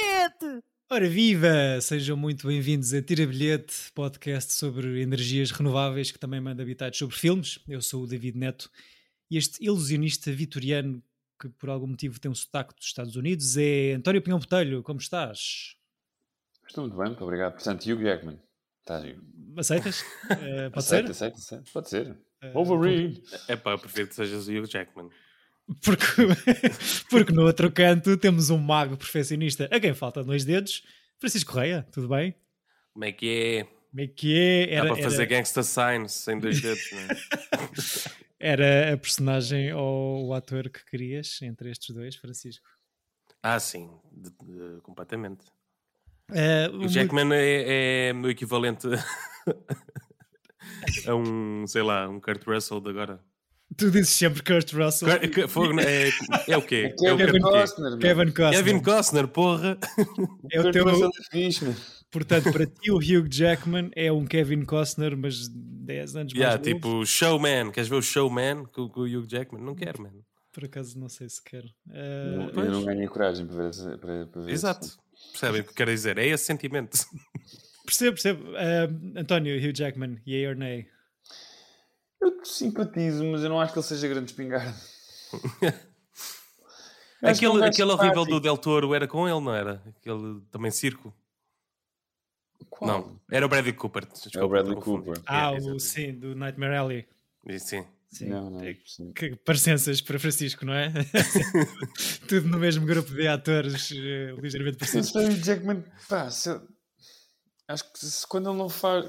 bilhete! Ora viva! Sejam muito bem-vindos a Tira Bilhete, podcast sobre energias renováveis que também manda habitados sobre filmes. Eu sou o David Neto e este ilusionista vitoriano que por algum motivo tem um sotaque dos Estados Unidos é António Pinhão Botelho. Como estás? Estou muito bem, muito obrigado. Portanto, Hugh Jackman. Estás, Hugh? Aceitas? Uh, pode aceito, ser? Aceito, aceito. Pode ser. Uh, Wolverine. É pá, eu prefiro que sejas o Hugh Jackman. Porque, porque no outro canto temos um mago perfeccionista a quem falta dois dedos. Francisco Correia, tudo bem? Como é que é? Como é que é? Era, Dá para fazer era... gangsta signs sem dois dedos, não é? Era a personagem ou o ator que querias entre estes dois, Francisco? Ah, sim, de, de, completamente. Uh, o Jackman muito... é, é o equivalente a um, sei lá, um Kurt Russell de agora. Tu dizes sempre Kurt Russell. é, é, o quê? É, é o Kevin Costner. Kevin Costner. Kevin Costner, porra. É o teu... Portanto, para ti o Hugh Jackman é um Kevin Costner, mas 10 anos yeah, mais tipo Showman. Queres ver o Showman com, com o Hugh Jackman? Não quero, mano. Por acaso não sei se quero. Uh, eu não ganhei coragem para ver, para, para ver Exato. Isso. Percebem o que quero dizer? É esse sentimento. Percebo, percebo. Uh, António, Hugh Jackman, yay or nay? Eu simpatizo, mas eu não acho que ele seja grande espingarda. aquele aquele horrível do Del Toro era com ele, não era? Aquele também circo. Qual? Não, era o Bradley Cooper. Desculpa, é o Bradley Cooper. Ah, o, sim, do Nightmare Alley. Sim. Sim. Não, não, é sim. Que parecenças para Francisco, não é? Tudo no mesmo grupo de atores uh, ligeiramente parecidos. O Jackman, pá, se, acho que se, quando ele não faz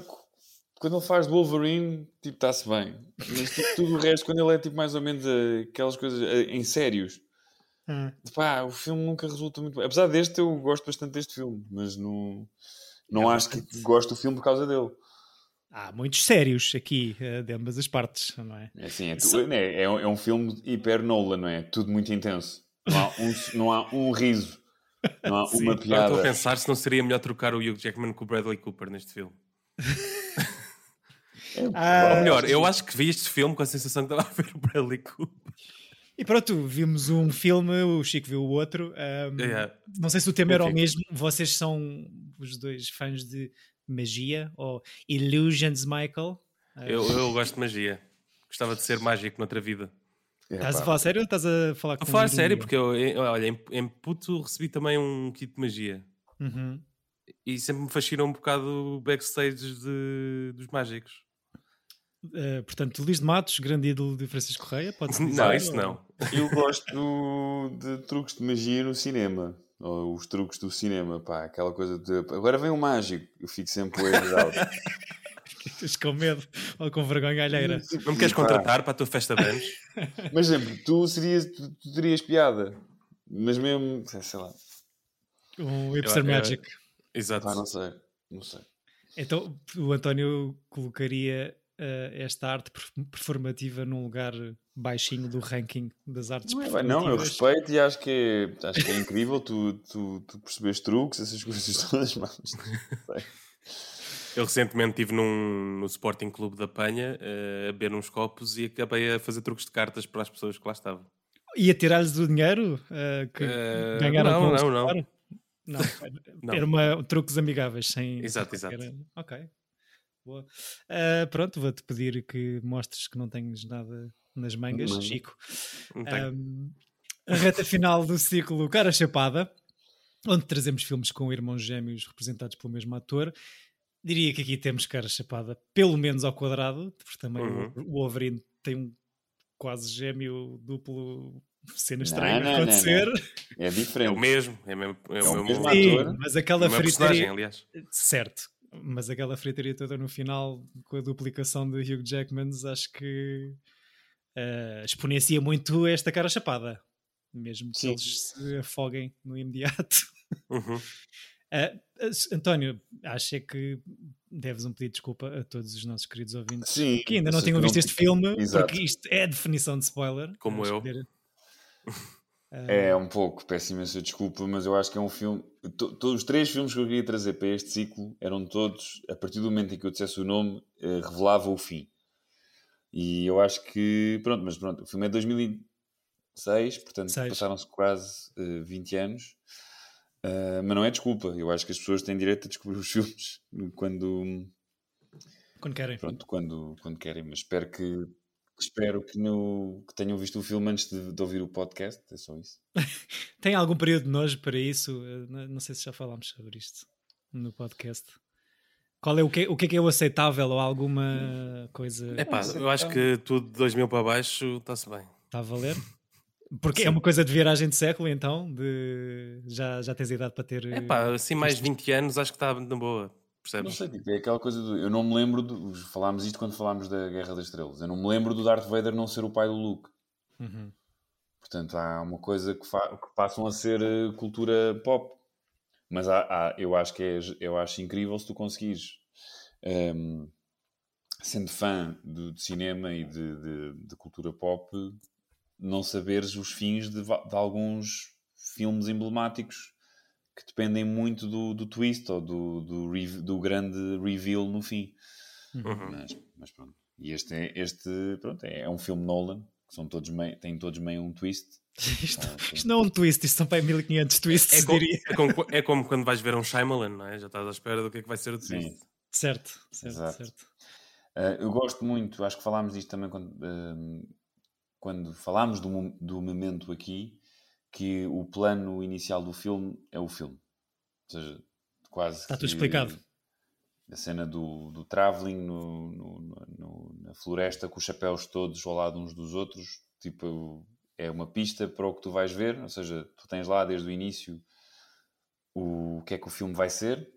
quando ele faz Wolverine, tipo, está-se bem. Mas tipo, tudo o resto, quando ele é tipo mais ou menos aquelas coisas uh, em sérios, hum. pá, o filme nunca resulta muito bem. Apesar deste, eu gosto bastante deste filme, mas não, não acho que gosto do filme por causa dele. Há muitos sérios aqui, uh, de ambas as partes, não é? É, assim, é, tu, é, é, é, um filme hiper Nolan, não é? Tudo muito intenso. Não há um, não há um riso. Não há Sim. uma piada. Estou a pensar se não seria melhor trocar o Hugh Jackman com o Bradley Cooper neste filme. É, ah, Ou melhor, eu acho que vi este filme com a sensação que estava a ver o Bradley Cooper. E pronto, vimos um filme, o Chico viu o outro. Um, yeah. Não sei se o tema era o mesmo. Vocês são os dois fãs de magia ou Illusions, Michael? Eu, eu gosto de magia. Gostava de ser mágico noutra vida. É, estás a falar sério ou estás a falar com a falar sério, porque eu, olha, em, em puto recebi também um kit de magia. Uhum. E sempre me fascinou um bocado o backstage de, dos mágicos. Uh, portanto, Luís de Matos, grande ídolo de Francisco Correia, pode ser. Não, isso não. Eu gosto de truques de magia no cinema. Ou os truques do cinema, pá, aquela coisa de agora vem o um mágico, eu fico sempre exaltado. Estás com medo ou com vergonha alheira. Não me queres contratar para a tua festa de anos? Mas, exemplo, tu, serias, tu, tu terias piada, mas mesmo, sei lá. Um hipster eu, magic. Exato. Pá, não sei, não sei. Então, o António colocaria esta arte performativa num lugar baixinho do ranking das artes não, é, não, eu respeito e acho que é, acho que é incrível tu, tu, tu percebes truques, essas coisas todas, mas Eu recentemente estive num, no Sporting Clube da Penha uh, a beber uns copos e acabei a fazer truques de cartas para as pessoas que lá estavam. E a tirar-lhes o dinheiro uh, que uh, ganharam não, não, não. Não, não. era uma, truques amigáveis sem. Exato, exato. Era... Ok. Boa. Uh, pronto, vou-te pedir que mostres que não tens nada nas mangas, não. Chico. Não um, a reta final do ciclo Cara Chapada, onde trazemos filmes com irmãos gêmeos representados pelo mesmo ator. Diria que aqui temos Cara Chapada, pelo menos ao quadrado, porque também uhum. o Wolverine tem um quase gêmeo duplo cena estranha não, não, acontecer. Não, é diferente. É o mesmo, é, mesmo, é, é o, mesmo, mesmo ator. Sim, mas aquela é fritaria, aliás. certo, mas aquela fritaria toda no final com a duplicação de Hugh Jackman, acho que uh, exponencia muito esta cara chapada, mesmo que Sim. eles se afoguem no imediato. Uhum. Uh, António, acho que deves um pedido de desculpa a todos os nossos queridos ouvintes Sim, que ainda não tenham visto este filme, Exato. porque isto é a definição de spoiler. Como eu. Poder... É um pouco, peço imensa desculpa, mas eu acho que é um filme. Todos os três filmes que eu queria trazer para este ciclo eram todos, a partir do momento em que eu dissesse o nome, eh, revelava o fim. E eu acho que, pronto, mas pronto, o filme é de 2006, portanto passaram-se quase uh, 20 anos. Uh, mas não é desculpa. Eu acho que as pessoas têm direito a descobrir os filmes quando. Quando querem. Pronto, quando, quando querem. Mas espero que. Espero que, no, que tenham visto o filme antes de, de ouvir o podcast. É só isso. Tem algum período de nojo para isso? Não sei se já falámos sobre isto no podcast. Qual é o que, o que é que é o aceitável ou alguma coisa? É pá, eu acho que tudo de 2000 para baixo está-se bem. Está a valer? Porque Sim. é uma coisa de viragem de século, então? De... Já, já tens idade para ter. É pá, assim mais 20 anos acho que está na boa. Percebes? Não sei, tipo, é aquela coisa do. Eu não me lembro. Do... Falámos isto quando falámos da Guerra das Estrelas. Eu não me lembro do Darth Vader não ser o pai do Luke. Uhum. Portanto, há uma coisa que, fa... que passam a ser eh, cultura pop. Mas há, há, eu acho que é, eu acho incrível se tu conseguires. Um, ehm, sendo fã de, de cinema e de, de, de cultura pop, não saberes os fins de, de alguns filmes emblemáticos que dependem muito do, do twist ou do, do, do, grande reveal no fim. Uhum. Mas, mas, pronto. E este, é, este pronto, é, é um filme Nolan, que são todos meio, têm todos meio um twist. isto, ah, isto, não é um twist, isto são para 1500 twists, é, como, é, como, é como quando vais ver um Shyamalan, não é? Já estás à espera do que é que vai ser o twist. Sim. Certo, certo, Exato. certo. Uh, eu gosto muito, acho que falámos disto também quando, uh, quando falámos do, do momento aqui, que o plano inicial do filme é o filme. Ou seja, quase. Está tudo explicado. A cena do, do travelling no, no, no, na floresta com os chapéus todos ao lado uns dos outros, tipo, é uma pista para o que tu vais ver. Ou seja, tu tens lá desde o início o, o que é que o filme vai ser,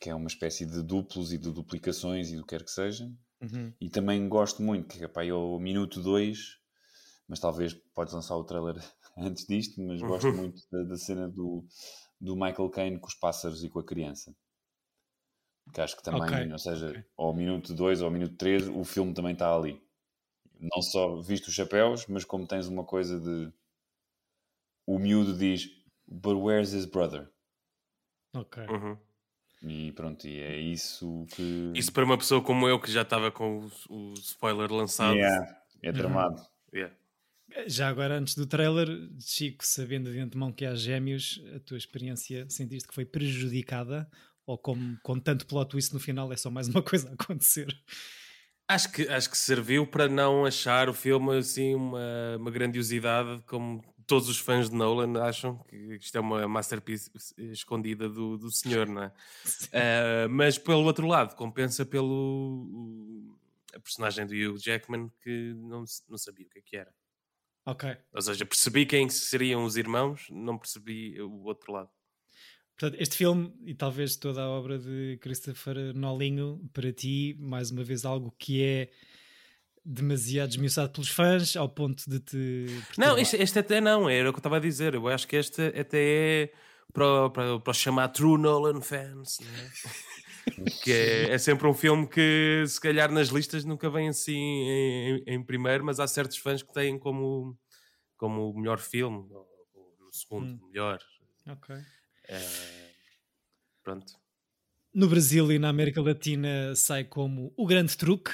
que é uma espécie de duplos e de duplicações e do que quer que seja. Uhum. E também gosto muito, que é o minuto 2, mas talvez podes lançar o trailer antes disto, mas uhum. gosto muito da, da, cena do, do Michael Caine com os pássaros e com a criança. Que acho que também, okay. ou seja, okay. ao minuto 2 ou ao minuto 3, o filme também está ali. Não só visto os chapéus, mas como tens uma coisa de. O miúdo diz: But where's his brother? Ok. Uhum. E pronto, e é isso que. Isso para uma pessoa como eu que já estava com o, o spoiler lançado. Yeah, é tramado. Uhum. Yeah. Já agora, antes do trailer, Chico, sabendo de antemão que há gêmeos, a tua experiência sentiste que foi prejudicada? Ou como com tanto plot twist no final é só mais uma coisa a acontecer? Acho que, acho que serviu para não achar o filme assim uma, uma grandiosidade como todos os fãs de Nolan acham que isto é uma masterpiece escondida do, do senhor, não é? Uh, mas pelo outro lado, compensa pelo o, a personagem do Hugh Jackman que não, não sabia o que, é que era. Ok. Ou seja, percebi quem seriam os irmãos, não percebi o outro lado. Portanto, este filme e talvez toda a obra de Christopher Nolinho, para ti, mais uma vez, algo que é demasiado esmiuçado pelos fãs ao ponto de te. Não, este, este, até não, era o que eu estava a dizer. Eu acho que este até é para, para, para chamar True Nolan fans, é? que é, é, sempre um filme que se calhar nas listas nunca vem assim em, em, primeiro, mas há certos fãs que têm como, como o melhor filme, ou, ou no segundo hum. melhor. Ok. É, pronto. No Brasil e na América Latina sai como O Grande Truque,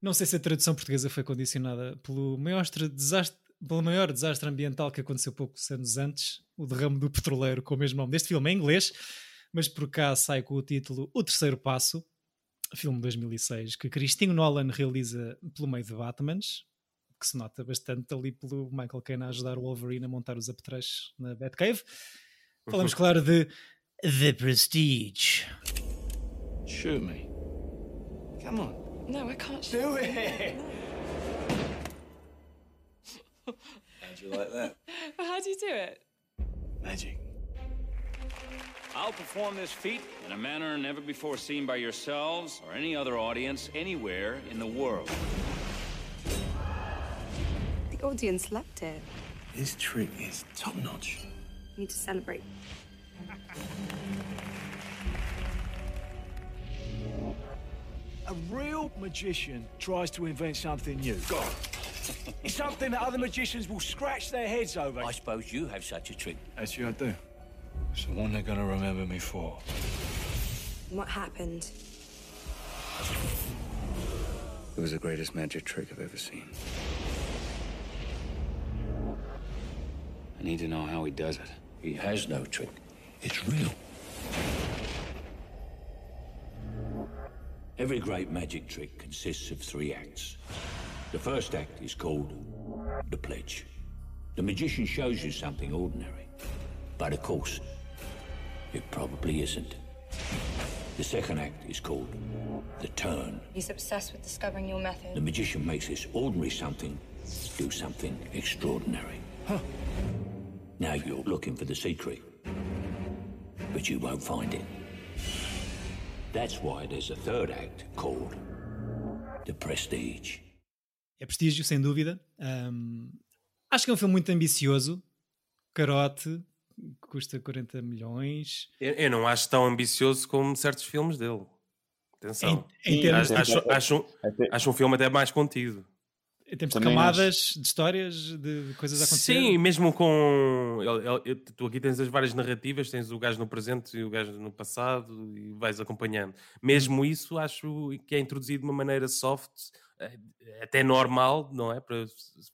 não sei se a tradução portuguesa foi condicionada pelo maior desastre, pelo maior desastre ambiental que aconteceu poucos anos antes, o derrame do petroleiro com o mesmo nome deste filme em inglês, mas por cá sai com o título O Terceiro Passo, filme de 2006, que Cristinho Nolan realiza pelo meio de Batmans, que se nota bastante ali pelo Michael Caine a ajudar o Wolverine a montar os apetrechos na Batcave. Falamos, claro, de The Prestige. Shoot me. Come on. No, I can't. Do it. How'd you like that? Well, how do you do it? Magic. I'll perform this feat in a manner never before seen by yourselves or any other audience anywhere in the world. The audience loved it. This trick is top notch. You need to celebrate. A real magician tries to invent something new. God. it's something that other magicians will scratch their heads over. I suppose you have such a trick. Actually, I do. It's the one they're going to remember me for. What happened? It was the greatest magic trick I've ever seen. I need to know how he does it. He has no trick. It's real. Every great magic trick consists of three acts. The first act is called the pledge. The magician shows you something ordinary, but of course, it probably isn't. The second act is called the turn. He's obsessed with discovering your method. The magician makes this ordinary something do something extraordinary. Huh. Now you're looking for the secret, but you won't find it. That's why there's a third act called The Prestige. É prestígio, sem dúvida. Um, acho que é um filme muito ambicioso. Carote, custa 40 milhões. Eu, eu, não acho tão ambicioso como certos filmes dele. Atenção. Em, em acho, de... acho, acho, acho, um filme até mais contido. Em termos Também de camadas, acho... de histórias, de coisas a acontecer. Sim, mesmo com. Tu aqui tens as várias narrativas, tens o gajo no presente e o gajo no passado e vais acompanhando. Mesmo isso, acho que é introduzido de uma maneira soft, eh, até normal, não é? Para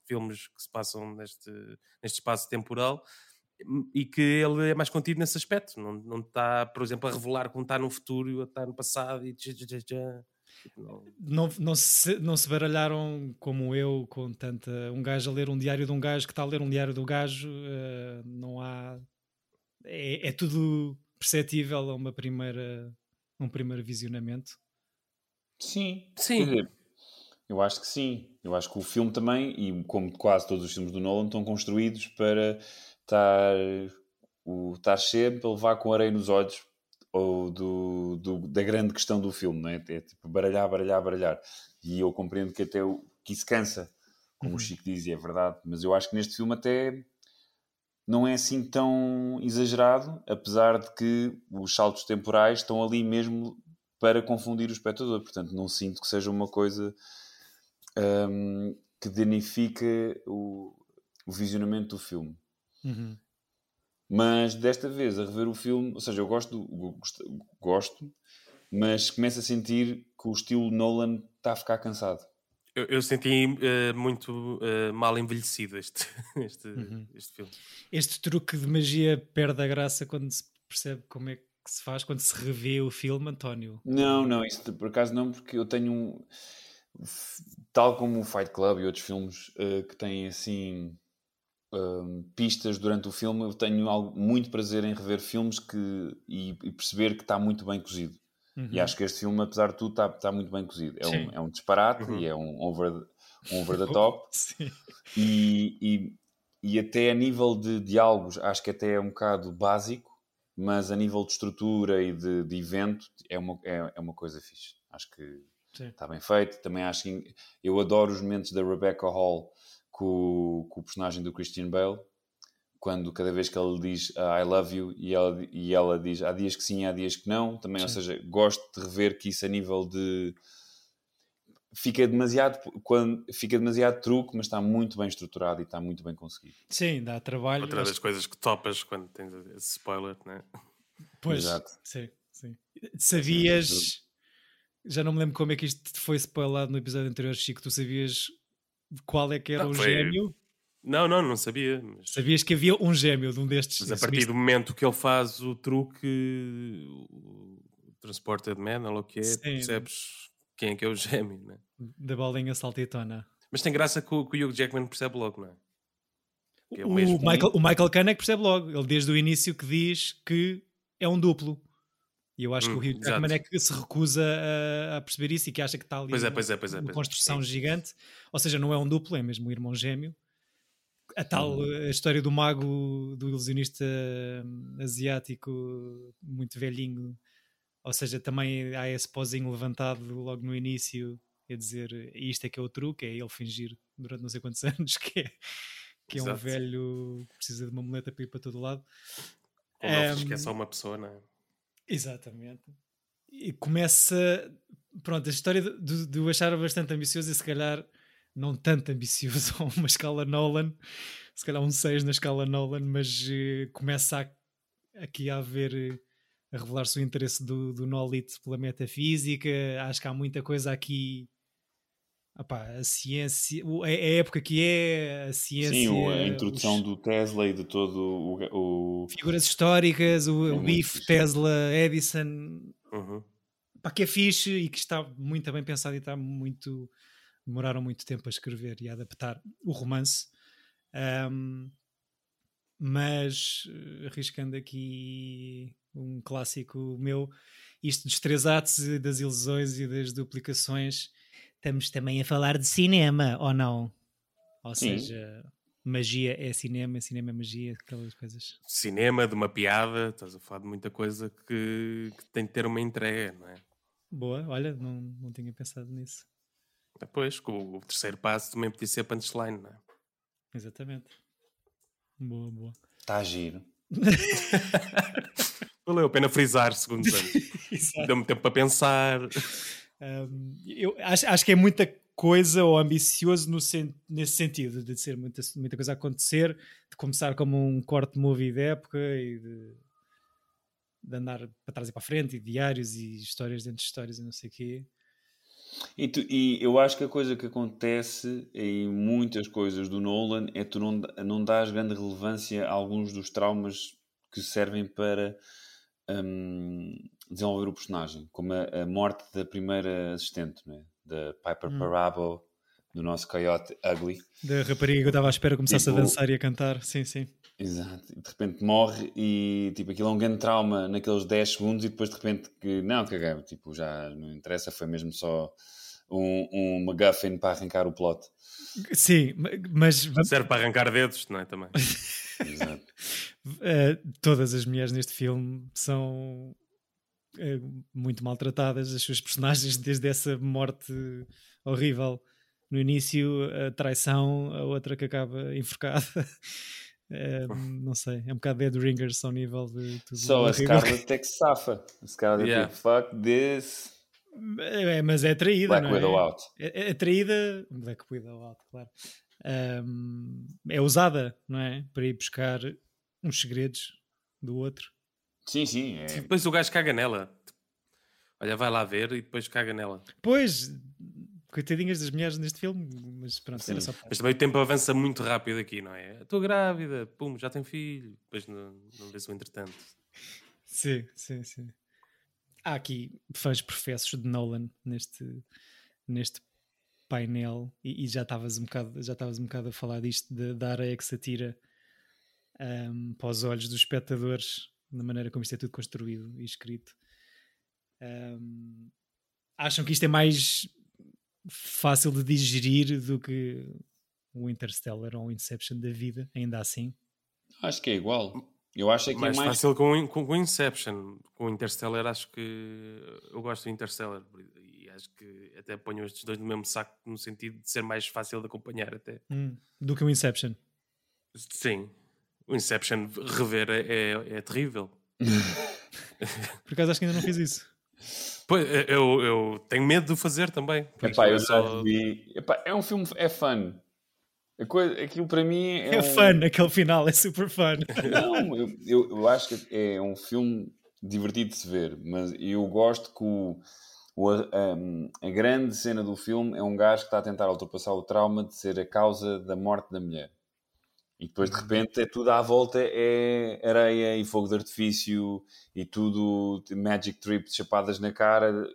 filmes que se passam neste, neste espaço temporal e que ele é mais contido nesse aspecto. Não, não está, por exemplo, a revelar como está no futuro, a estar no passado e. Não. Não, não, se, não se baralharam como eu com tanta. Um gajo a ler um diário de um gajo que está a ler um diário do gajo. Uh, não há. É, é, tudo perceptível a uma primeira, um primeiro visionamento. Sim, sim. Dizer, eu acho que sim. Eu acho que o filme também, e como quase todos os filmes do Nolan, estão construídos para estar, o, estar sempre a levar com areia nos olhos ou do, do, da grande questão do filme, não é? É tipo baralhar, baralhar, baralhar. E eu compreendo que até o, que isso cansa, como uhum. o Chico diz, e é verdade. Mas eu acho que neste filme até não é assim tão exagerado, apesar de que os saltos temporais estão ali mesmo para confundir o espectador. Portanto, não sinto que seja uma coisa um, que danifique o, o visionamento do filme. Uhum. Mas desta vez, a rever o filme, ou seja, eu gosto, gosto, mas começo a sentir que o estilo Nolan está a ficar cansado. Eu, eu senti uh, muito uh, mal envelhecido este, este, uhum. este filme. Este truque de magia perde a graça quando se percebe como é que se faz, quando se revê o filme, António? Não, não, isso por acaso não, porque eu tenho um. Tal como o Fight Club e outros filmes uh, que têm assim um, pistas durante o filme, eu tenho algo, muito prazer em rever filmes que, e, e perceber que está muito bem cozido. Uhum. E acho que este filme, apesar de tudo, está, está muito bem cozido. É, um, é um disparate uhum. e é um over, um over the top. e, e, e até a nível de diálogos, acho que até é um bocado básico, mas a nível de estrutura e de, de evento, é uma, é, é uma coisa fixe. Acho que Sim. está bem feito. Também acho que eu adoro os momentos da Rebecca Hall com, com o personagem do Christian Bale, quando cada vez que ele diz uh, I love you e ela, e ela diz há dias que sim, há dias que não, também, sim. ou seja, gosto de rever que isso a nível de fica demasiado quando fica demasiado truque, mas está muito bem estruturado e está muito bem conseguido. Sim, dá trabalho. Outra das coisas que topas quando tens esse spoiler, né? Pois, Exato. sim, sim. Sabias, já não me lembro como é que isto foi spoilado no episódio anterior, Chico, tu sabias qual é que era não, o foi... gêmeo? Não, não, não sabia. Mas... Sabias que havia um gêmeo de um destes. Mas a partir do momento que ele faz o truque, o Transported Man, ou o que é, Sim. percebes quem é que é o gêmeo, né? Da bolinha saltitona. Mas tem graça que o, que o Hugh Jackman percebe logo, não é? é o, o, Michael, o Michael Caine percebe logo. Ele desde o início que diz que é um duplo. E eu acho hum, que o Hugh Jackman exato. é que se recusa a, a, perceber isso e que acha que está ali pois é, pois é, pois é, uma construção é. gigante. Ou seja, não é um duplo, é mesmo um irmão gêmeo. A tal hum. a história do mago, do ilusionista hum, asiático muito velhinho. Ou seja, também há esse pozinho levantado logo no início a dizer isto é que é o truque, é ele fingir durante não sei quantos anos que é, que é um velho que precisa de uma muleta para ir para todo lado. Ou um, que é só uma pessoa, não é? Exatamente. E começa. Pronto, a história de, eu achar bastante ambicioso e se calhar não tanto ambicioso a uma escala Nolan, se calhar um 6 na escala Nolan, mas uh, começa a, aqui a haver. Uh, a revelar-se o interesse do, do Nolit pela metafísica. Acho que há muita coisa aqui A ciência, a, época que é a ciência. Sim, a introdução os... do Tesla e de todo o. o... Figuras históricas, o, é o BIF, Tesla, Edison. Uhum. Pá, que é fixe e que está muito bem pensado e está muito. Demoraram muito tempo a escrever e a adaptar o romance. Um, mas eh, arriscando aqui um clássico meu, isto dos três atos, das ilusões e das duplicações estamos também a falar de cinema, ou não? Ou Sim. seja, magia é cinema, cinema é magia, aquelas coisas. Cinema, de uma piada, estás a falar de muita coisa que, que tem de ter uma entrega, não é? Boa, olha, não, não tinha pensado nisso. Depois, com o terceiro passo também podia ser punchline, não é? Exatamente. Boa, boa. Está a giro. Valeu a pena frisar segundos antes. Deu-me tempo para pensar. Eu acho, acho que é muita coisa ou ambicioso no sen nesse sentido, de ser muita, muita coisa a acontecer, de começar como um corte movie da época e de, de, andar para trás e para frente, e diários e histórias dentro de histórias e não sei o quê. E, tu, e, eu acho que a coisa que acontece em muitas coisas do Nolan é tu não, não dás grande relevância a alguns dos traumas que servem para um, desenvolver o personagem, como a, a, morte da primeira assistente, é? da Piper hum. Parabo, do nosso Coyote Ugly. Da rapariga que eu estava à espera começasse tipo, a dançar e a cantar, sim, sim. Exato, de repente morre e tipo aquilo é um grande trauma naqueles 10 segundos e depois de repente que não, caguei, tipo já não interessa, foi mesmo só um, um MacGuffin para arrancar o plot. Sim, mas. Serve para arrancar dedos, não é? Também. Exato. Uh, todas as mulheres neste filme são muito maltratadas, as suas personagens, desde essa morte horrível no início, a traição, a outra que acaba enforcada. Uh, não sei, é um bocado Dead Ringers ao nível de tudo. Só a Scarlett é que safa. A Scarlett yeah. tipo, fuck this. É, mas é traída, Black não Widow é? out. É, é traída, Black Widow out, claro. Um, é usada, não é? Para ir buscar uns segredos do outro. Sim, sim. É... Depois o gajo caga nela. Olha, vai lá ver e depois caga nela. Pois, coitadinhas das mulheres neste filme, mas pronto, era só Mas também o tempo avança muito rápido aqui, não é? Estou grávida, pum, já tenho filho. Depois não, não vês o entretanto. Sim, sim, sim há aqui fãs professos de Nolan neste, neste painel e, e já estavas um bocado já estavas um bocado a falar disto de, da areia que se atira um, para os olhos dos espectadores da maneira como isto é tudo construído e escrito um, acham que isto é mais fácil de digerir do que o Interstellar ou o Inception da vida, ainda assim? Acho que é igual. Eu acho é que mais é mais fácil com, com, com Inception. Com Interstellar, acho que eu gosto do Interstellar e acho que até ponho estes dois no mesmo saco no sentido de ser mais fácil de acompanhar até hum, do que o Inception. Sim, o Inception rever é, é, é terrível. Por acaso acho que ainda não fiz isso. Pois, eu, eu tenho medo de o fazer também. Epá, eu só... vi... Epá, é um filme, é fun. Coisa, aquilo para mim é. É um... fun, aquele final é super fun. Não, eu, eu, eu, acho que é um filme divertido de se ver, mas eu gosto que o, o a, a, grande cena do filme é um gajo que está a tentar ultrapassar o trauma de ser a causa da morte da mulher. E depois de repente é tudo à volta é areia e fogo de artifício e tudo magic trip chapadas na cara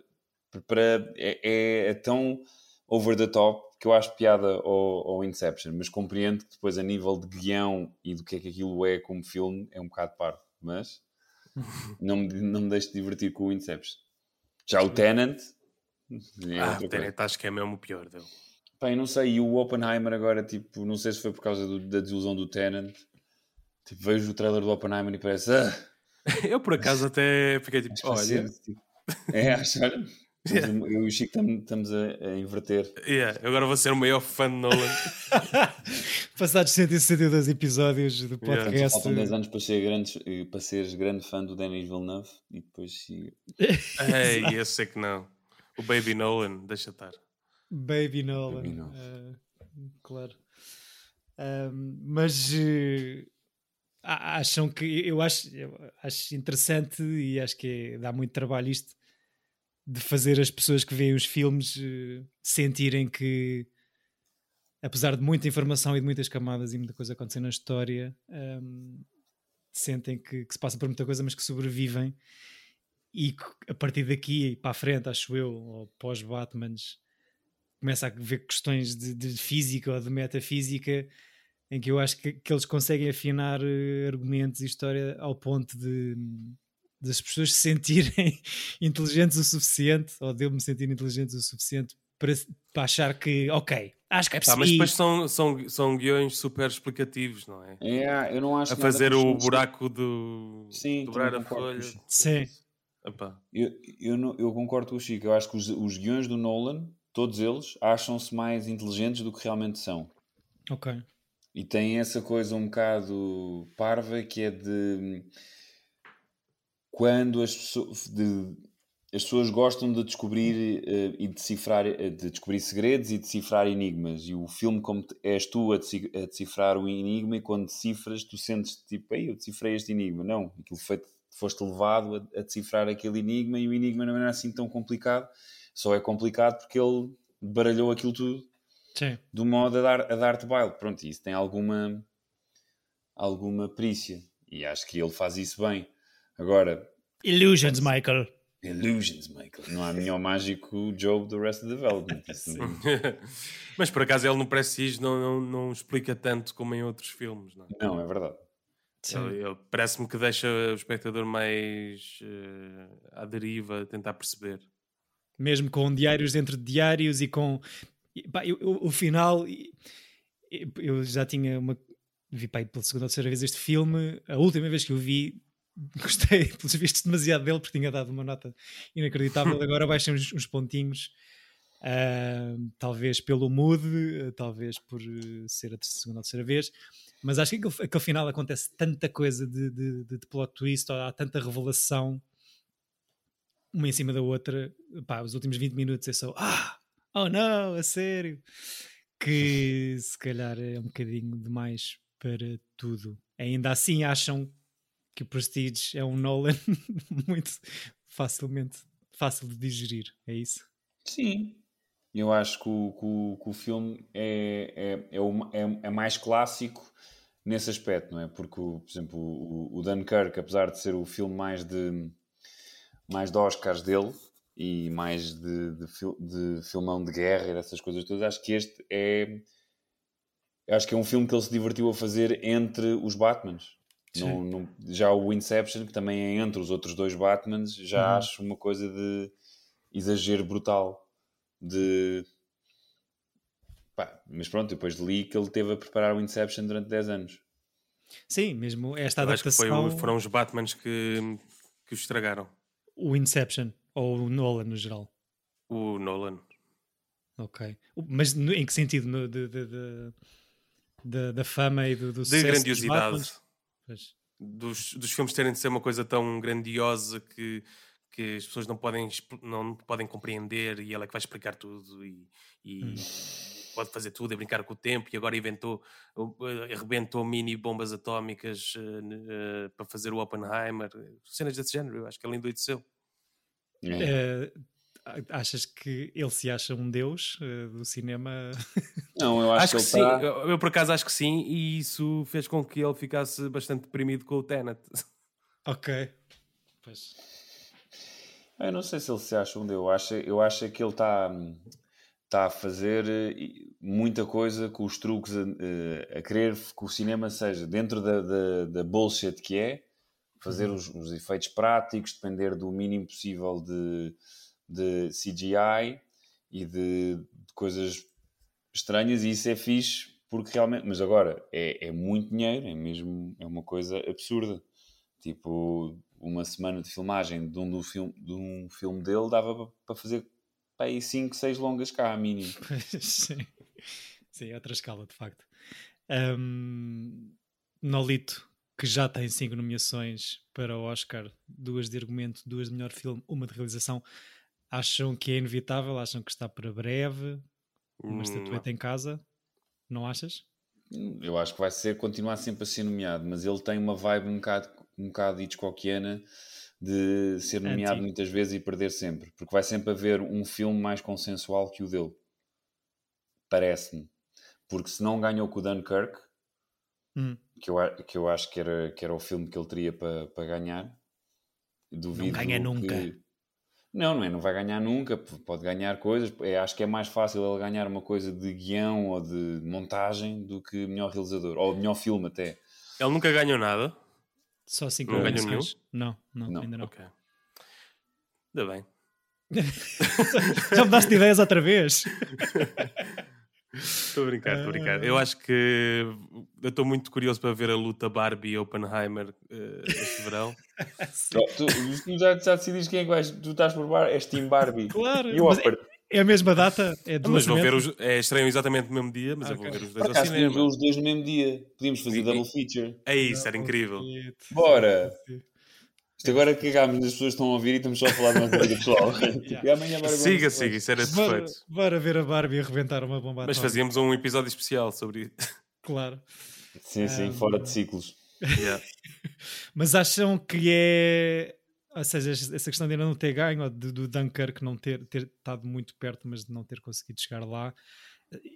para é, é, é tão over the top que eu acho piada ao, ao, Inception, mas compreendo que depois a nível de guião e do que é que aquilo é como filme é um bocado parvo, mas não me, não me deixe divertir com o Inception. Já o Tenant é ah, o Tenant acho que é mesmo o pior dele. Pá, eu não sei, e o Oppenheimer agora, tipo, não sei se foi por causa do, da desilusão do Tenant. Tipo, vejo o trailer do Oppenheimer e parece. Ah! Eu por acaso até fiquei tipo, olha. Tipo, é, acho, olha. Yeah. Eu e o Chico estamos a, a, inverter. Yeah. Agora vou ser o maior fã de Nolan. Passados 162 episódios do podcast. Yeah. Faltam 10 anos para, ser grande, para seres grande fã do Denis Villeneuve e depois siga. Ei, eu sei que não. O Baby Nolan, deixa estar. Baby Nolan. Baby Nolan. Uh, claro. Uh, mas uh, acham que eu acho, eu acho interessante e acho que é, dá muito trabalho isto de fazer as pessoas que veem os filmes uh, sentirem que, apesar de muita informação e de muitas camadas e muita coisa acontecendo na história, um, sentem que, que, se passa por muita coisa, mas que sobrevivem. E a partir daqui para a frente, acho eu, ou pós-Batmans, começa a ver questões de, de, física ou de metafísica em que eu acho que, que eles conseguem afinar uh, argumentos e história ao ponto de das pessoas se sentirem inteligentes o suficiente, ou de eu me sentir inteligente o suficiente para, para achar que, ok, acho que é possível. mas depois são, são, são guiões super explicativos, não é? É, eu não acho A fazer o buraco do. Sim, dobrar a folha. Sim. Eu, eu, não, eu concordo com o Chico. Eu acho que os, os guiões do Nolan, todos eles, acham-se mais inteligentes do que realmente são. Ok. E tem essa coisa um bocado parva que é de quando as pessoas, de, as pessoas gostam de descobrir uh, e decifrar, uh, de descobrir segredos e decifrar enigmas. E o filme, como és tu a, a decifrar o enigma, e quando decifras, tu sentes tipo, ei, eu decifrei este enigma. Não, aquilo foi, foste levado a, a decifrar aquele enigma e o enigma não era assim tão complicado. Só é complicado porque ele baralhou aquilo tudo Sim. do modo a dar, a dar-te baile. Pronto, isso tem alguma, alguma perícia. E acho que ele faz isso bem. Agora. Illusions, Michael. Illusions, Michael. Não há nenhum mágico Job do Rest of Development. Mas por acaso ele no Prestige não, não, não explica tanto como em outros filmes, não é? Não, é verdade. Parece-me que deixa o espectador mais uh, à deriva, a tentar perceber. Mesmo com diários dentro de diários e com. Pá, eu, eu, o final. Eu já tinha uma. Vi pá, pela segunda ou terceira vez este filme. A última vez que eu vi, gostei, pelos vistos, demasiado dele, porque tinha dado uma nota inacreditável. Agora baixem uns, uns pontinhos, uh, talvez pelo mood, uh, talvez por uh, ser a segunda ou terceira vez. Mas acho que aquele, aquele final acontece tanta coisa de, de, de, de plot twist, há tanta revelação, uma em cima da outra. Pá, os últimos 20 minutos é só, ah, oh não, a sério. Que se calhar é um bocadinho demais para tudo. Ainda assim acham que o Prestige é um Nolan muito facilmente fácil de digerir, é isso? Sim, eu acho que o, que o, que o filme é, é, é, uma, é, é, mais clássico nesse aspecto, não é? Porque, por exemplo, o, o Dunkirk, apesar de ser o filme mais de, mais de Oscars dele e mais de, de, de filmão de guerra e dessas coisas todas, acho que este é acho que é um filme que ele se divertiu a fazer entre os Batmans. Não, não, já o Inception, que também é entre os outros dois Batmans, já uhum. acho uma coisa de exagero brutal. De. Pá, mas pronto, depois li que ele teve a preparar o Inception durante 10 anos. Sim, mesmo esta adaptação. Acho que foi, foram os Batmans que, que o estragaram. O Inception, ou o Nolan no geral? O Nolan. Ok. Mas em que sentido? No, de, de, de, de, da fama e do, do de grandiosidade dos, dos filmes terem de ser uma coisa tão grandiosa que, que as pessoas não podem, não podem compreender e ela é que vai explicar tudo e, e hum. pode fazer tudo, e brincar com o tempo e agora inventou, eh, arrebentou mini bombas atómicas uh, uh, para fazer o Oppenheimer, cenas desse género, eu acho que ele endoideceu. É. Uh, achas que ele se acha um deus uh, do cinema? Não, eu acho, acho que, que sim. Tá... Eu, eu, por acaso acho que sim, e isso fez com que ele ficasse bastante deprimido com o Tenet. Ok. Pois. Eu não sei se ele se acha um. Eu acho, eu acho que ele está tá a fazer eh, muita coisa com os truques a, eh, a querer que o cinema seja dentro da, da, da bullshit que é, fazer uhum. os, os efeitos práticos, depender do mínimo possível de de CGI e de, de, coisas estranhas e isso é fixe porque realmente, mas agora é, é muito dinheiro, é mesmo é uma coisa absurda. Tipo, uma semana de filmagem de um, do filme, de um filme dele dava para fazer aí 5, 6 longas cá, mínimo. Sim. Sim, é outra escala, de facto. Um, Nolito, que já tem 5 nomeações para o Oscar, duas de argumento, duas de melhor filme, uma de realização. Acham que é inevitável? Acham que está para breve? Uma hum, estatueta em casa? Não achas? Eu acho que vai ser, continuar sempre a ser nomeado, mas ele tem uma vibe um bocado, um bocado Hitchcockiana de ser nomeado Antigo. muitas vezes e perder sempre, porque vai sempre haver um filme mais consensual que o dele. Parece-me. Porque se não ganhou com o Dunkirk, Hum. que, eu, que eu acho que era, que era o filme que ele teria para para ganhar, duvido ganha que- nunca. Não, não é, não vai ganhar nunca, pode ganhar coisas. É, acho que é mais fácil ele ganhar uma coisa de guião ou de montagem do que melhor realizador, ou melhor filme até. Ele nunca ganhou nada. Só 5 Não ganhou nomeações? Não, não, Não. ainda não. Ok. Ainda bem. Já me daste ideias outra vez? Estou a brincar, estou a brincar. Ah. Eu acho que eu estou muito curioso para ver a luta Barbie e Oppenheimer eh, este verão. Tu, tu já, já decidiste quem é que vais. Tu estás por bar, és Team Barbie. Claro, E o mas Opper. É a mesma data? É mas vou ver os. É, estreiam exatamente no mesmo dia, mas eu Ok. vou ver os Por dois ao acaso podíamos ver cinema. os dois no mesmo dia. Podíamos fazer E- double feature. É isso, era incrível. Bora! Isto agora cagámos nas pessoas que estão a ouvir e estamos só a falar de uma coisa pessoal. E amanhã ver Siga, siga, isso era Bora, perfeito. bora ver a Barbie arrebentar uma bomba Mas fazíamos um episódio especial sobre isso. Claro. Sim, sim, Ah, fora de ciclos. Yeah. Mas acham que é. Ou seja, essa questão de ainda não ter ganho, ou de- do Dunkirk não ter, ter estado muito perto, mas de não ter conseguido chegar lá,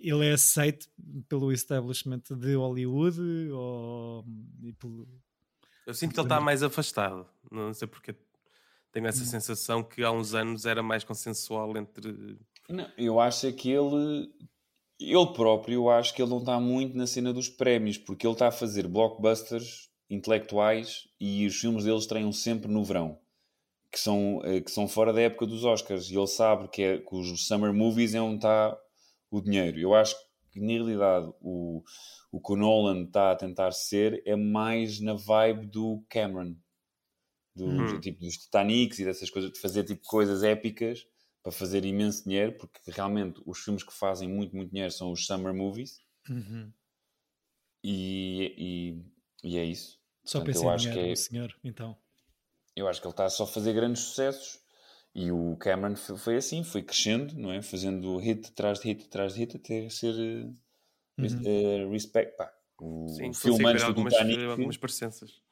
ele é aceito pelo establishment de Hollywood ou. e pelo- Eu sinto que ele está mais afastado. Não sei porque tenho essa sensação que há uns anos era mais consensual entre. Não, eu acho é que ele, ele próprio, eu acho que ele não está muito na cena dos prémios, porque ele está a fazer blockbusters intelectuais e os filmes deles estreiam sempre no verão, que são, eh, que são fora da época dos Oscars. E ele sabe que, é, que os summer movies é onde está o dinheiro. Eu acho que, na realidade, o, o que o Nolan está a tentar ser é mais na vibe do Cameron. Do, Uhum. tipo, dos Titanics e dessas coisas, de fazer tipo coisas épicas para fazer imenso dinheiro, porque realmente os filmes que fazem muito, muito dinheiro são os summer movies Uhum. e, e, e é isso. Só Portanto, pensei eu em acho que dinheiro, é- o senhor, então. Eu acho que ele está só a fazer grandes sucessos e o Cameron foi assim, foi crescendo, não é? Fazendo hit atrás de hit atrás de hit até ser res- Uhum. eh, respect. Pá, o, Sim, o filme antes do Titanic, algumas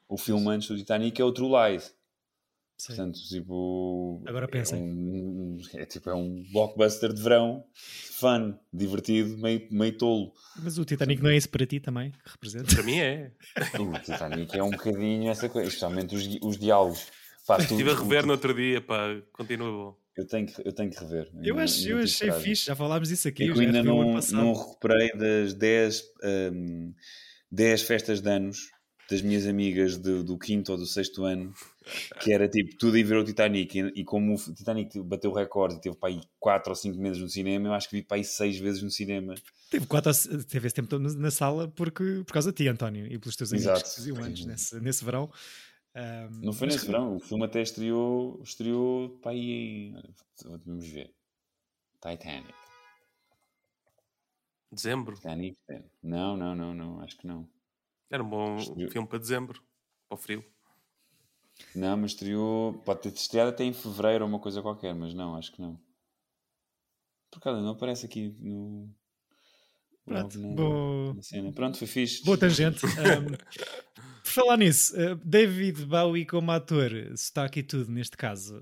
o filme antes do Titanic é o True Lies. Sim. Portanto, tipo. Agora pensem. É, um, é tipo é um blockbuster de verão, fun, divertido, meio, meio tolo. Mas o Titanic não é isso para ti também, que representa? Para mim é. O Titanic é um bocadinho essa coisa, especialmente os, os diálogos. Pá, tu- Estive a tu- rever no outro dia, pá, continua bom. eu, tenho que, eu tenho que rever. Eu, Ainda- acho, eu achei coragem. fixe, já falámos disso aqui. É eu eu ainda não, não recuperei das 10, hum, 10 festas de anos das minhas amigas do, do quinto ou do sexto ano, que era tipo tudo a ir ver o Titanic. E, e como o Titanic bateu o recorde e teve para aí 4 ou 5 meses no cinema, eu acho que vi para aí 6 vezes no cinema. Teve, quatro, ou- teve esse tempo todo na- na sala porque, por causa de ti, António, e pelos teus amigos Exato. que faziam antes, nesse, nesse verão. Ahm, Não foi nesse verão, o filme até estreou, estreou para aí em. Vamos ver. Titanic. Dezembro. Titanic. é. Não, não, não, não, acho que não. Era um bom Estreou. filme para dezembro. Para o frio. Não, mas estreou. Pode ter estreado até em fevereiro ou uma coisa qualquer, mas não, acho que não. Por acaso, não aparece aqui no. Pronto, cena. Pronto, foi fixe. boa tangente. Ahm, por falar nisso, ah, David Bowie como ator, está aqui tudo neste caso.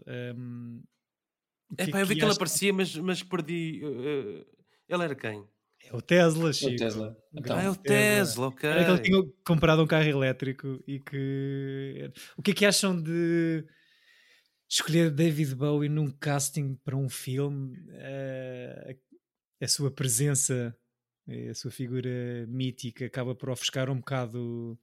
O É que pá, eu vi que ele acha? aparecia, mas, mas perdi. uh, uh, ele era quem? É o Tesla, É Chico. o Tesla. Então, ah, é o Tesla, ok. Era que ele tinha comprado um carro elétrico e que. O que é que acham de escolher David Bowie num casting para um filme? Eh, a sua presença, eh, a sua figura mítica acaba por ofuscar um bocado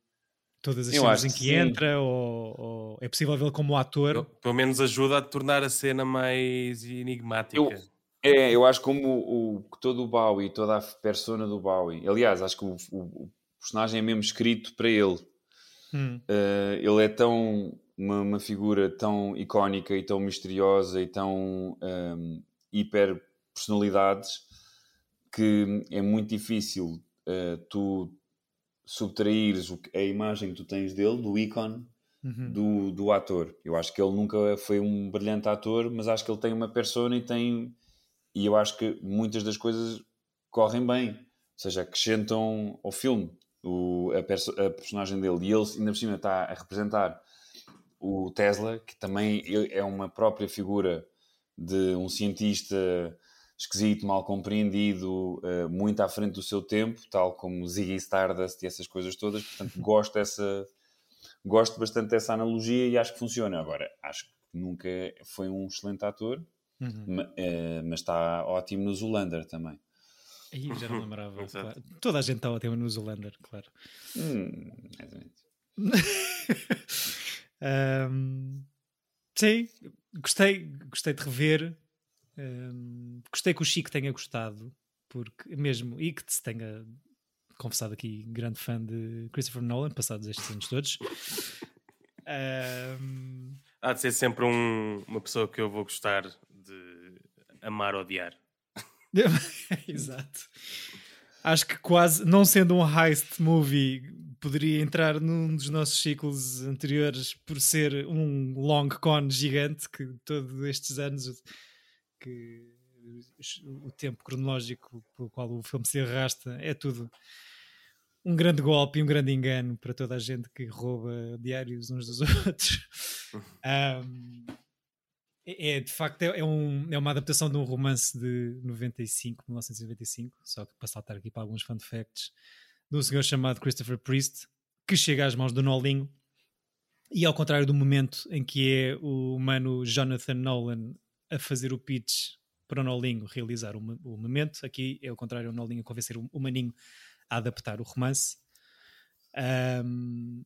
todas as Eu cenas em que entra? Ou, ou é possível vê-lo como ator? Pelo- Pelo menos ajuda a tornar a cena mais enigmática. Eu- É, eu acho como o, o- todo o Bowie, toda a persona do Bowie. Aliás, acho que o, o- o personagem é mesmo escrito para ele. Hum, Uh, ele é tão uma, uma figura tão icónica e tão misteriosa e tão um, hiper personalidades que é muito difícil uh, tu que- a imagem que tu tens dele, do ícone, uhum. do, do ator. Eu acho que ele nunca foi um brilhante ator, mas acho que ele tem uma persona e tem. E eu acho que muitas das coisas correm bem, ou seja, acrescentam ao filme o, a, perso- a personagem dele. E ele, ainda por cima, está a representar o Tesla, que também é uma própria figura de um cientista esquisito, mal compreendido, uh, muito à frente do seu tempo, tal como Ziggy Stardust e essas coisas todas. Portanto, gosto dessa, gosto bastante dessa analogia e acho que funciona. Agora, acho que nunca foi um excelente ator, uhum. uh, mas está ótimo no Zoolander também. Aí já não lembrava. claro. Toda a gente está ótima no Zoolander, claro. Hum, um, sim, gostei, gostei de rever. Um, gostei que o Chico tenha gostado, porque mesmo, e que se tenha confessado aqui, grande fã de Christopher Nolan, passados estes anos todos. Um... Há de ser sempre um, uma pessoa que eu vou gostar amar odiar. Exato. Acho que quase, não sendo um heist movie, poderia entrar num dos nossos ciclos anteriores por ser um long con gigante que todos estes anos que o tempo cronológico pelo qual o filme se arrasta é tudo um grande golpe e um grande engano para toda a gente que rouba diários uns dos outros. um, é, é, de facto, é, é, um, é uma adaptação de um romance de 95, 1995, só que para saltar aqui para alguns fun facts, de um senhor chamado Christopher Priest, que chega às mãos do Nolinho, e ao contrário do momento em que é o mano Jonathan Nolan a fazer o pitch para o Nolinho realizar o, o momento, aqui é o contrário, o Nolinho a convencer o, o maninho a adaptar o romance. Um,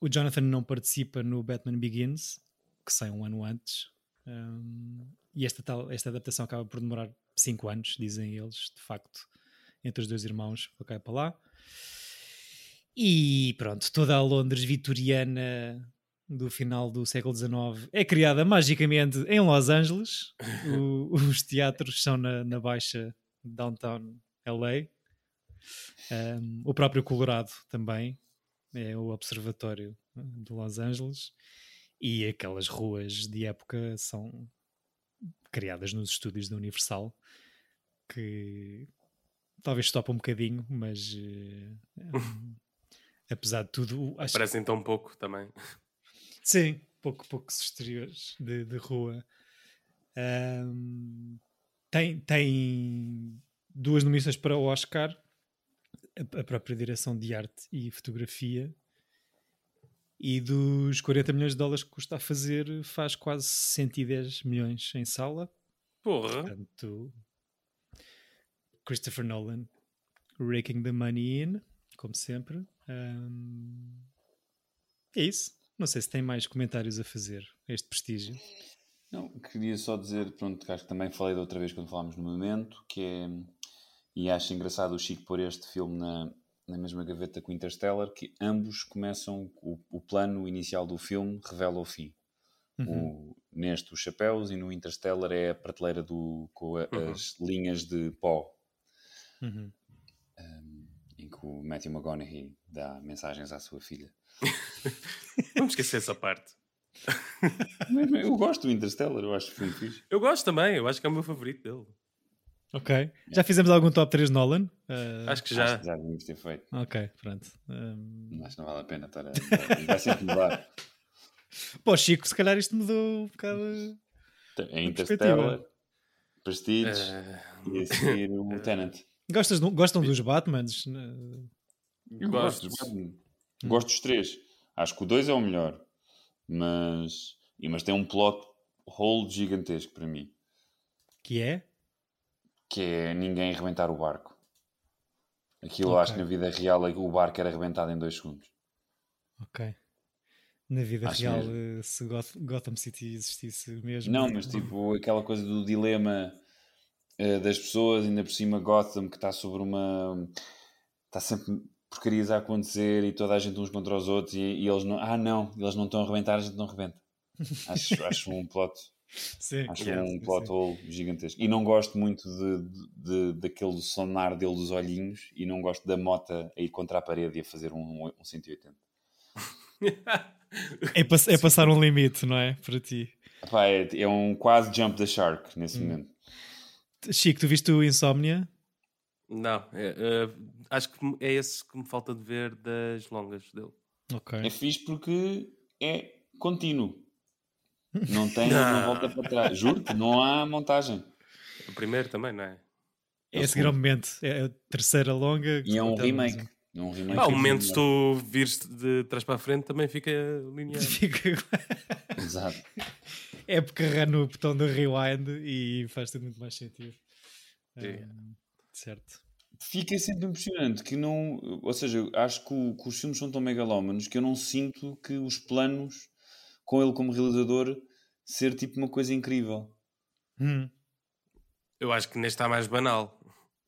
o Jonathan não participa no Batman Begins, que sai um ano antes, um, e esta, tal, esta adaptação acaba por demorar 5 anos, dizem eles, de facto, entre os dois irmãos, para cá e para lá. E pronto, toda a Londres vitoriana do final do século XIX é criada magicamente em Los Angeles. O, os teatros são na, na baixa downtown LA. Um, o próprio Colorado também é o observatório de Los Angeles. E aquelas ruas de época são criadas nos estúdios da Universal, que talvez topa um bocadinho, mas uh, apesar de tudo. Acho Parecem tão pouco também. Sim, pouco, poucos exteriores de, de rua. Um, tem, tem duas nomeações para o Oscar, a, a própria direção de arte e fotografia e dos 40 milhões de dólares que custa a fazer, faz quase 110 milhões em sala. Porra! Portanto, Christopher Nolan, raking the money in, como sempre. Um, é isso. Não sei se tem mais comentários a fazer este prestígio. Não, queria só dizer, pronto, que acho que também falei da outra vez quando falámos no momento, que é, e acho engraçado o Chico pôr este filme na, na mesma gaveta que o Interstellar, que ambos começam, o, o plano inicial do filme revela o fim. Uhum. O, neste, os chapéus, e no Interstellar é a prateleira do, com a, uhum. as linhas de pó. Uhum. Um, em que o Matthew McConaughey dá mensagens à sua filha. Vamos esquecer essa parte. eu gosto do Interstellar, eu acho que foi um fixe. Eu gosto também, eu acho que é o meu favorito dele. Ok. Já fizemos algum top 3 Nolan? Uh... Acho que já. Acho que já devíamos ter feito. Ok, pronto. Um... Acho que não vale a pena estar a. Vai sempre mudar. Pô, Chico, se calhar isto mudou um bocado. É Interstellar, Prestige uh... e a seguir o Tenant. Gostas, gostam dos Batmans? Eu gosto, gosto, gosto dos três. Acho que o 2 é o melhor, mas, mas tem um plot hole gigantesco para mim. Que é? Que é ninguém arrebentar o barco. Aquilo okay. acho que na vida real é o barco era arrebentado em dois segundos. Ok. Na vida acho real, mesmo. Eh, se Gotham City existisse mesmo. Não, mas tipo aquela coisa do dilema uh, das pessoas, ainda por cima Gotham que está sobre uma. está sempre porcarias a acontecer e toda a gente uns contra os outros e, e eles não. Ah, não, eles não estão a arrebentar, a gente não arrebenta. Acho, acho um plot Sim, Acho yeah, um plot hole gigantesco. E não gosto muito de, de, de, daquele sonar dele dos olhinhos e não gosto da mota a ir contra a parede e a fazer um, um 180. é, pass é, passar um limite, não é? Para ti. Epá, é, é, um quase jump the shark nesse hum. momento. Chico, tu viste o Insomnia? Não, é, é, acho que é esse que me falta de ver das longas dele. É fixe porque é contínuo. Não tem, não, não volta para trás. Juro-te, não há montagem. O primeiro também, não é? É a seguir ao momento. É a terceira longa. E é um remake. É um remake. Ah, o momento se tu vires de trás para a frente também fica linear. Fica... Exato. É porque carregar no botão do rewind e faz tudo muito mais sentido. Um, certo. Fica sempre impressionante que não. Ou seja, acho que, o, que os filmes são tão megalómanos que eu não sinto que os planos, com ele como realizador, ser tipo uma coisa incrível. Hum. Eu acho que neste está mais banal.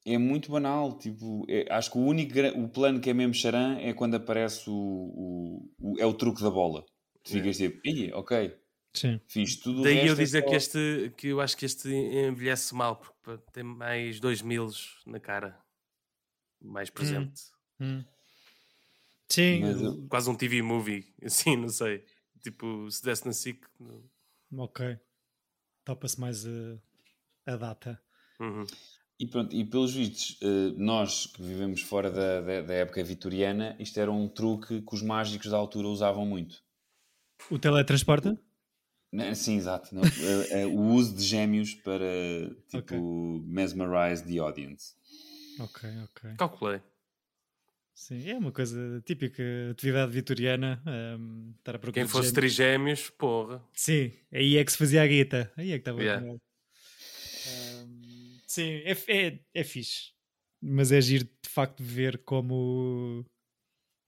É muito banal. Tipo, é- acho que o único o plano que é mesmo charan é quando aparece o, o, o- é o truque da bola. Tu ficas tipo, Ih, ok, Sim. fiz tudo. Daí eu é dizer só- que este que eu acho que este envelhece mal, porque tem mais dois milos na cara. Mais presente. Hum. Sim, Mas eu- Quase um TV movie, assim, não sei. Tipo, se desse na SIC. não- ok. Topa-se mais a, a data. Uhum. E pronto, e pelos vistos, eh, nós que vivemos fora da, da, da época vitoriana, isto era um truque que os mágicos da altura usavam muito. O teletransporta? Né, Sim, exato. Não, eh, eh, o uso de gêmeos para, tipo, mesmerize the audience. Ok, ok. Calculei. Sim, é uma coisa típica, atividade vitoriana. um, estar a procurar Quem fosse género. trigémeos, porra. Sim, aí é que se fazia a guita. Aí é que estava Yeah. com ele. Um, sim, é, é, é fixe. Mas é giro de facto ver como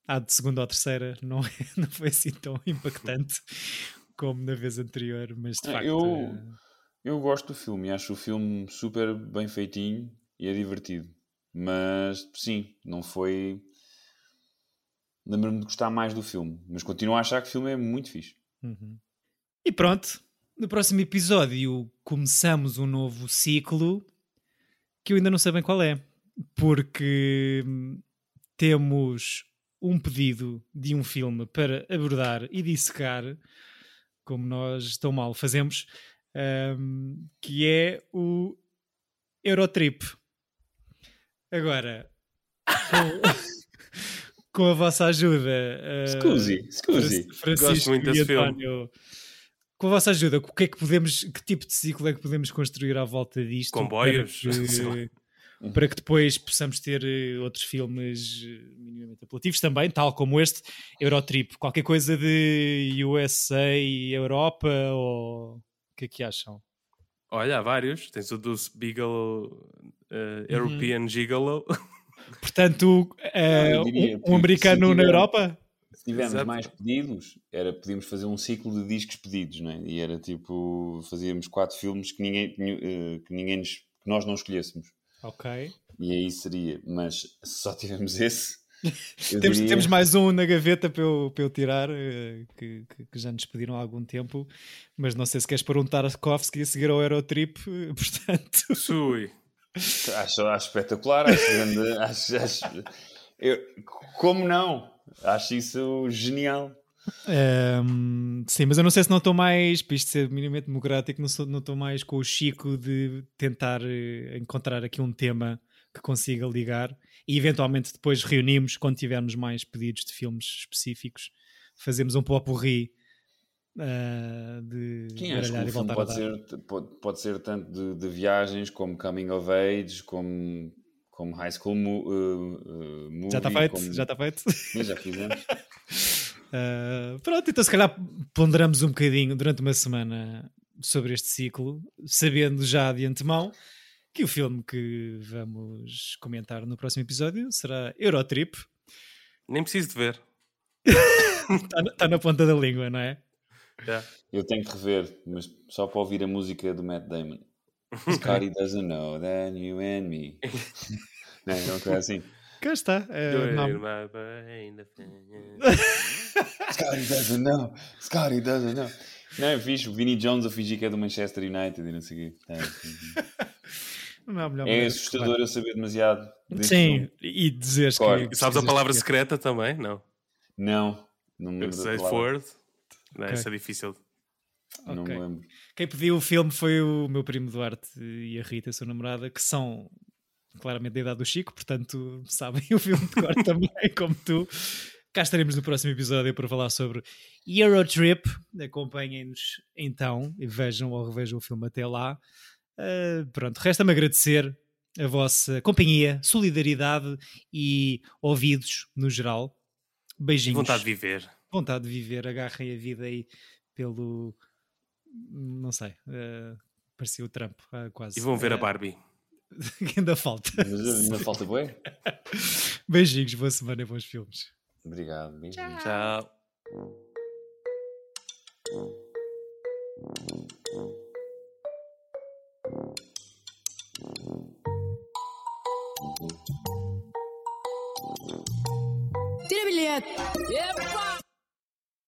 a de segunda ou terceira não, é, não foi assim tão impactante como na vez anterior, mas de Ah, facto. eu- é- Eu gosto do filme, acho o filme super bem feitinho e é divertido. Mas, sim, não foi... Lembro-me de gostar mais do filme, mas continuo a achar que o filme é muito fixe. Uhum. E pronto, no próximo episódio começamos um novo ciclo que eu ainda não sei bem qual é, porque hum, temos um pedido de um filme para abordar e dissecar, como nós tão mal fazemos, hum, que é o Eurotrip. Agora, com, com a vossa ajuda. eh, Scusi, scusi. Fra- Francisco Gosto muito e desse filme. Com a vossa ajuda, o que é que podemos, que tipo de ciclo é que podemos construir à volta disto? Comboios? Para que, para que depois possamos ter eh, outros filmes eh, minimamente apelativos também, tal como este, Eurotrip. Qualquer coisa de USA e Europa ou o que é que acham? Olha, há vários. Tens o do Beagle Uhum. uh, European Gigolo. Portanto, eh, eu diria um, um americano na Europa? Se tivermos Exato. mais pedidos, era, podíamos fazer um ciclo de discos pedidos, não é? E era tipo, fazíamos quatro filmes que ninguém, eh, que ninguém nos- que nós não escolhêssemos. Ok. E aí seria, mas se só tivermos esse, Temos, diria- temos mais um na gaveta para eu, para eu tirar, eh, que, que- que já nos pediram há algum tempo, mas não sei se queres pôr um Tarkovsky a seguir ao Eurotrip, eh, portanto. Sui. Acho, acho espetacular, acho grande, acho, acho- eu- como não? Acho isso genial. Ehm, sim, mas eu não sei se não estou mais, para isto ser minimamente democrático, não estou mais com o Chico de tentar eh, encontrar aqui um tema que consiga ligar e eventualmente depois reunimos quando tivermos mais pedidos de filmes específicos, fazemos um popurri eh, de Quem acha que o e filme pode ser, pode, pode ser tanto de, de viagens como coming of age, como, como high school mo, uh, uh, movie. Já está feito? como- Já está feito? Sim, já fizemos. Uh, pronto, então se calhar ponderamos um bocadinho durante uma semana sobre este ciclo, sabendo já de antemão que o filme que vamos comentar no próximo episódio será Eurotrip. Nem preciso de ver. Está na, tá na ponta da língua, não é? Já. Eu tenho que rever, mas só para ouvir a música do Matt Damon. Scotty doesn't know that you and me. não, é uma coisa assim. Cá está. não- thing. Scotty doesn't know. Scotty doesn't know. Não, eu fiz o Vinnie Jones a fingir que é do Manchester United e não sei o quê. É, não há melhor É assustador eu saber demasiado. Sim, filme. e dizeres Claro. que. Sabes a palavra secreta também? Não. Não, não me lembro forward. Não, Ok. Isso é difícil. Não Ok. me lembro. Quem pediu o filme foi o meu primo Duarte e a Rita, sua namorada, que são claramente da idade do Chico, portanto sabem o filme de cor também, como tu. cá estaremos no próximo episódio para falar sobre Eurotrip. Acompanhem-nos então e vejam ou revejam o filme até lá. Uh, pronto, resta-me agradecer a vossa companhia, solidariedade e ouvidos no geral. Beijinhos. Vontade de viver. Vontade de viver. Agarrem a vida aí pelo. Não sei. Uh, parecia o Trump, uh, quase. E vão ver uh, a Barbie. ainda falta. Ainda falta bem. Beijinhos, boa semana e bons filmes. Obrigado. Beijinhos. Tchau. Tira bilhete! Epa!